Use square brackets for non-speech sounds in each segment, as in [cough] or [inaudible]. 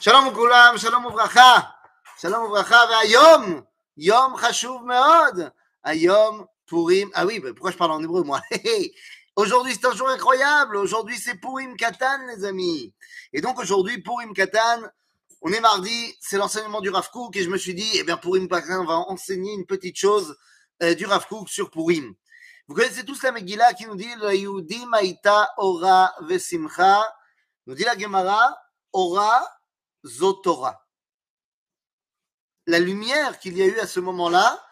שלום לכולם, שלום וברכה, שלום וברכה, והיום, יום חשוב מאוד, היום Purim, ah oui, pourquoi je parle en hébreu moi [laughs] Aujourd'hui c'est un jour incroyable, aujourd'hui c'est Purim Katan les amis. Et donc aujourd'hui Purim Katan, on est mardi, c'est l'enseignement du Rav Kook et je me suis dit, eh bien Purim Katan, on va enseigner une petite chose euh, du Rav Kook sur Purim. Vous connaissez tous la Megillah qui nous dit, la Yehudi Maïta Ora Vesimcha, nous dit la Gemara, Ora Zotora. La lumière qu'il y a eu à ce moment-là,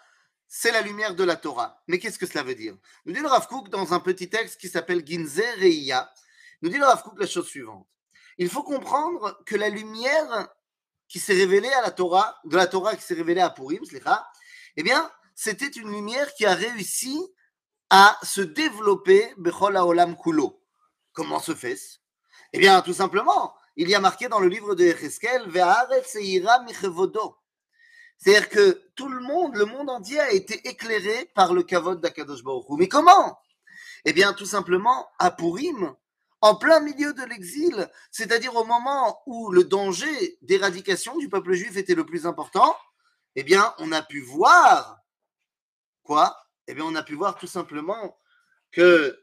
c'est la lumière de la Torah. Mais qu'est-ce que cela veut dire? Nous dit le Rav Kook dans un petit texte qui s'appelle Ginzer Reiya, nous dit le Rav Kook la chose suivante. Il faut comprendre que la lumière qui s'est révélée à la Torah, de la Torah qui s'est révélée à Purim, eh bien, c'était une lumière qui a réussi à se développer Bechol Haolam Kulo. Comment se fait-ce? Eh bien, tout simplement, il y a marqué dans le livre de Echeskel, c'est-à-dire que tout le monde, le monde entier a été éclairé par le kavod d'Akadosh Baruch Mais comment? Eh bien, tout simplement, à Purim, en plein milieu de l'exil, c'est-à-dire au moment où le danger d'éradication du peuple juif était le plus important, eh bien, on a pu voir quoi? Eh bien, on a pu voir tout simplement que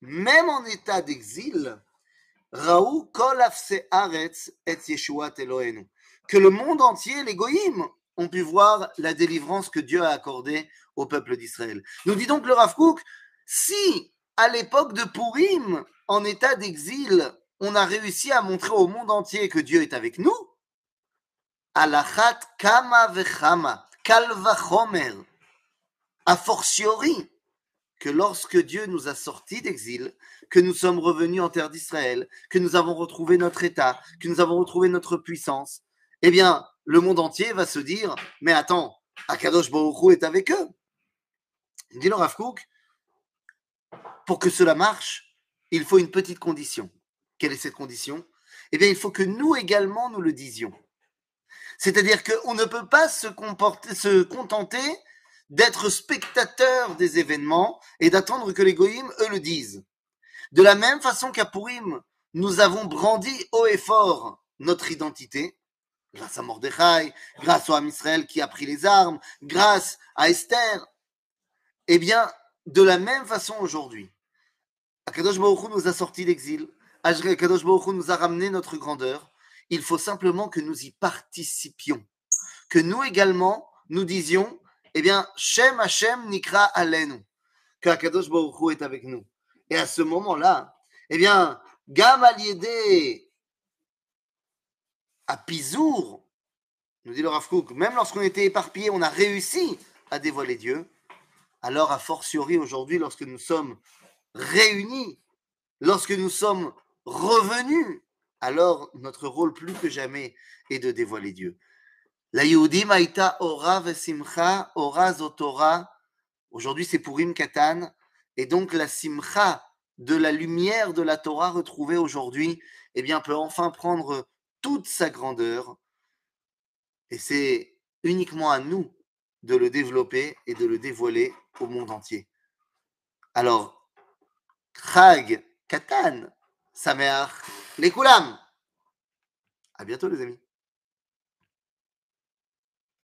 même en état d'exil, Raou kol et Yeshuat Elohenu. Que le monde entier, les goïms, ont pu voir la délivrance que Dieu a accordée au peuple d'Israël. Nous dit donc le Rav Kook, si à l'époque de Purim, en état d'exil, on a réussi à montrer au monde entier que Dieu est avec nous, alachat kama vechama, kalva chomer, a fortiori, que lorsque Dieu nous a sortis d'exil, que nous sommes revenus en terre d'Israël, que nous avons retrouvé notre état, que nous avons retrouvé notre puissance, eh bien, le monde entier va se dire, mais attends, Akadosh Baruch est avec eux. Dit le Rav pour que cela marche, il faut une petite condition. Quelle est cette condition? Eh bien, il faut que nous également nous le disions. C'est-à-dire qu'on ne peut pas se, se contenter d'être spectateur des événements et d'attendre que les goïms, eux, le disent. De la même façon qu'à Purim, nous avons brandi haut et fort notre identité, grâce à Mordechai, grâce au Ham Israël qui a pris les armes, grâce à Esther. Eh bien, de la même façon aujourd'hui, Akadosh Baruch nous a sorti l'exil, Akadosh Baruch nous a ramené notre grandeur. Il faut simplement que nous y participions, que nous également, nous disions eh bien, Shem Hashem Nikra Alenu, que Akadosh Baruch est avec nous. Et à ce moment-là, eh bien, Gam Aliede à Pizour, nous dit le Rav même lorsqu'on était éparpillé, on a réussi à dévoiler Dieu. Alors, a fortiori aujourd'hui, lorsque nous sommes réunis, lorsque nous sommes revenus, alors notre rôle plus que jamais est de dévoiler Dieu. La Yehudim Maïta Ora Vesimcha Ora Zotora. Aujourd'hui, c'est Purim Katan. Et donc, la Simcha de la lumière de la Torah retrouvée aujourd'hui, eh bien, peut enfin prendre toute sa grandeur. Et c'est uniquement à nous de le développer et de le dévoiler au monde entier. Alors, Chag Katan, Sameach, les Koulam. À bientôt, les amis.